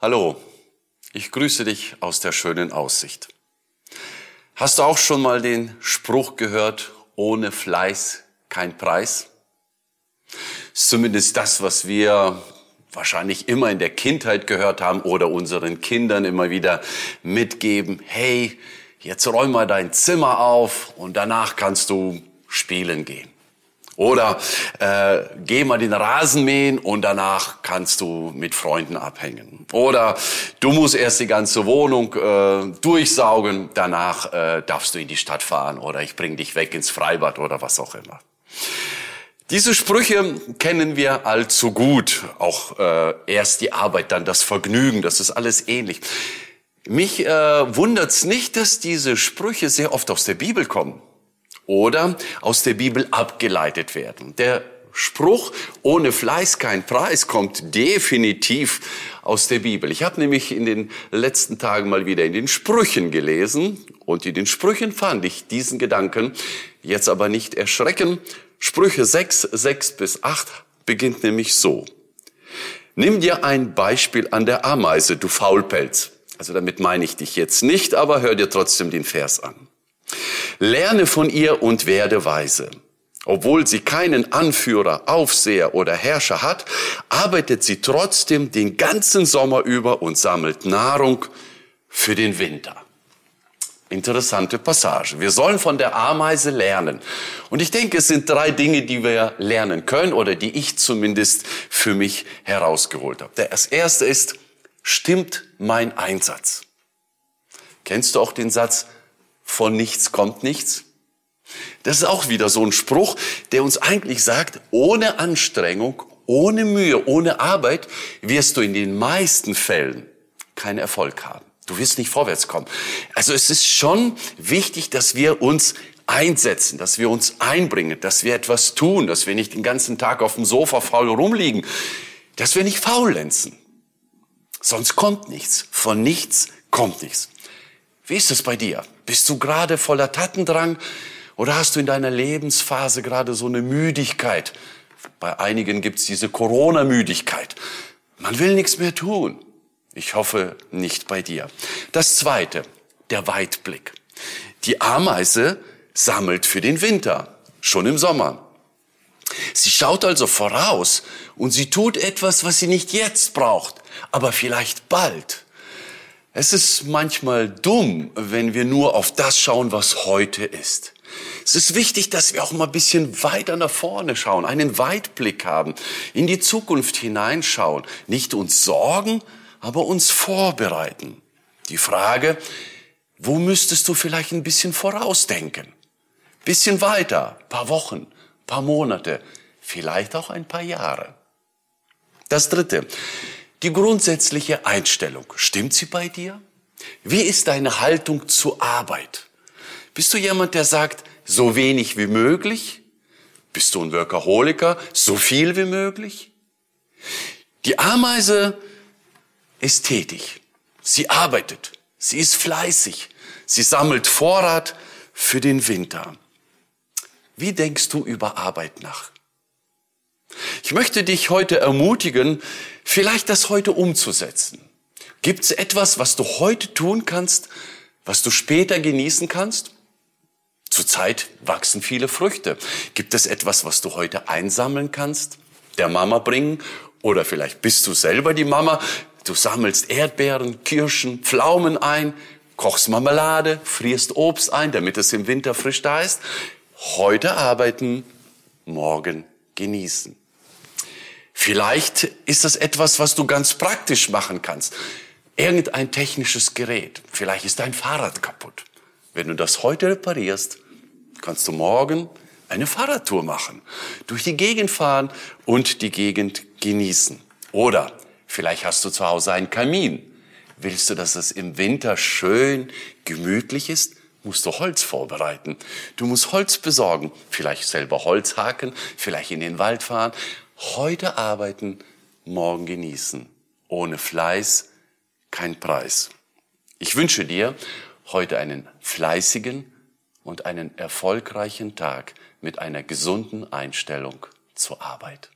Hallo, ich grüße dich aus der schönen Aussicht. Hast du auch schon mal den Spruch gehört, ohne Fleiß kein Preis? Ist zumindest das, was wir wahrscheinlich immer in der Kindheit gehört haben oder unseren Kindern immer wieder mitgeben. Hey, jetzt räum mal dein Zimmer auf und danach kannst du spielen gehen. Oder äh, geh mal den Rasen mähen und danach kannst du mit Freunden abhängen. Oder du musst erst die ganze Wohnung äh, durchsaugen, danach äh, darfst du in die Stadt fahren oder ich bring dich weg ins Freibad oder was auch immer. Diese Sprüche kennen wir allzu gut. Auch äh, erst die Arbeit, dann das Vergnügen, das ist alles ähnlich. Mich äh, wundert's nicht, dass diese Sprüche sehr oft aus der Bibel kommen oder aus der Bibel abgeleitet werden. Der Spruch, ohne Fleiß kein Preis, kommt definitiv aus der Bibel. Ich habe nämlich in den letzten Tagen mal wieder in den Sprüchen gelesen und in den Sprüchen fand ich diesen Gedanken jetzt aber nicht erschrecken. Sprüche 6, 6 bis 8 beginnt nämlich so. Nimm dir ein Beispiel an der Ameise, du Faulpelz. Also damit meine ich dich jetzt nicht, aber hör dir trotzdem den Vers an. Lerne von ihr und werde weise. Obwohl sie keinen Anführer, Aufseher oder Herrscher hat, arbeitet sie trotzdem den ganzen Sommer über und sammelt Nahrung für den Winter. Interessante Passage. Wir sollen von der Ameise lernen. Und ich denke, es sind drei Dinge, die wir lernen können oder die ich zumindest für mich herausgeholt habe. Das erste ist, stimmt mein Einsatz? Kennst du auch den Satz, von nichts kommt nichts. Das ist auch wieder so ein Spruch, der uns eigentlich sagt, ohne Anstrengung, ohne Mühe, ohne Arbeit wirst du in den meisten Fällen keinen Erfolg haben. Du wirst nicht vorwärts kommen. Also es ist schon wichtig, dass wir uns einsetzen, dass wir uns einbringen, dass wir etwas tun, dass wir nicht den ganzen Tag auf dem Sofa faul rumliegen, dass wir nicht faulenzen. Sonst kommt nichts. Von nichts kommt nichts. Wie ist es bei dir? Bist du gerade voller Tatendrang oder hast du in deiner Lebensphase gerade so eine Müdigkeit? Bei einigen gibt's diese Corona-Müdigkeit. Man will nichts mehr tun. Ich hoffe nicht bei dir. Das Zweite, der Weitblick. Die Ameise sammelt für den Winter, schon im Sommer. Sie schaut also voraus und sie tut etwas, was sie nicht jetzt braucht, aber vielleicht bald. Es ist manchmal dumm, wenn wir nur auf das schauen, was heute ist. Es ist wichtig, dass wir auch mal ein bisschen weiter nach vorne schauen, einen Weitblick haben, in die Zukunft hineinschauen, nicht uns sorgen, aber uns vorbereiten. Die Frage, wo müsstest du vielleicht ein bisschen vorausdenken? Bisschen weiter, paar Wochen, paar Monate, vielleicht auch ein paar Jahre. Das dritte, die grundsätzliche Einstellung, stimmt sie bei dir? Wie ist deine Haltung zur Arbeit? Bist du jemand, der sagt, so wenig wie möglich? Bist du ein Workaholiker, so viel wie möglich? Die Ameise ist tätig. Sie arbeitet. Sie ist fleißig. Sie sammelt Vorrat für den Winter. Wie denkst du über Arbeit nach? Ich möchte dich heute ermutigen, vielleicht das heute umzusetzen. Gibt es etwas, was du heute tun kannst, was du später genießen kannst? Zurzeit wachsen viele Früchte. Gibt es etwas, was du heute einsammeln kannst, der Mama bringen? Oder vielleicht bist du selber die Mama. Du sammelst Erdbeeren, Kirschen, Pflaumen ein, kochst Marmelade, frierst Obst ein, damit es im Winter frisch da ist. Heute arbeiten, morgen genießen. Vielleicht ist das etwas, was du ganz praktisch machen kannst. Irgendein technisches Gerät. Vielleicht ist dein Fahrrad kaputt. Wenn du das heute reparierst, kannst du morgen eine Fahrradtour machen, durch die Gegend fahren und die Gegend genießen. Oder vielleicht hast du zu Hause einen Kamin. Willst du, dass es im Winter schön gemütlich ist? Musst du Holz vorbereiten. Du musst Holz besorgen, vielleicht selber Holz haken, vielleicht in den Wald fahren. Heute arbeiten, morgen genießen. Ohne Fleiß kein Preis. Ich wünsche dir heute einen fleißigen und einen erfolgreichen Tag mit einer gesunden Einstellung zur Arbeit.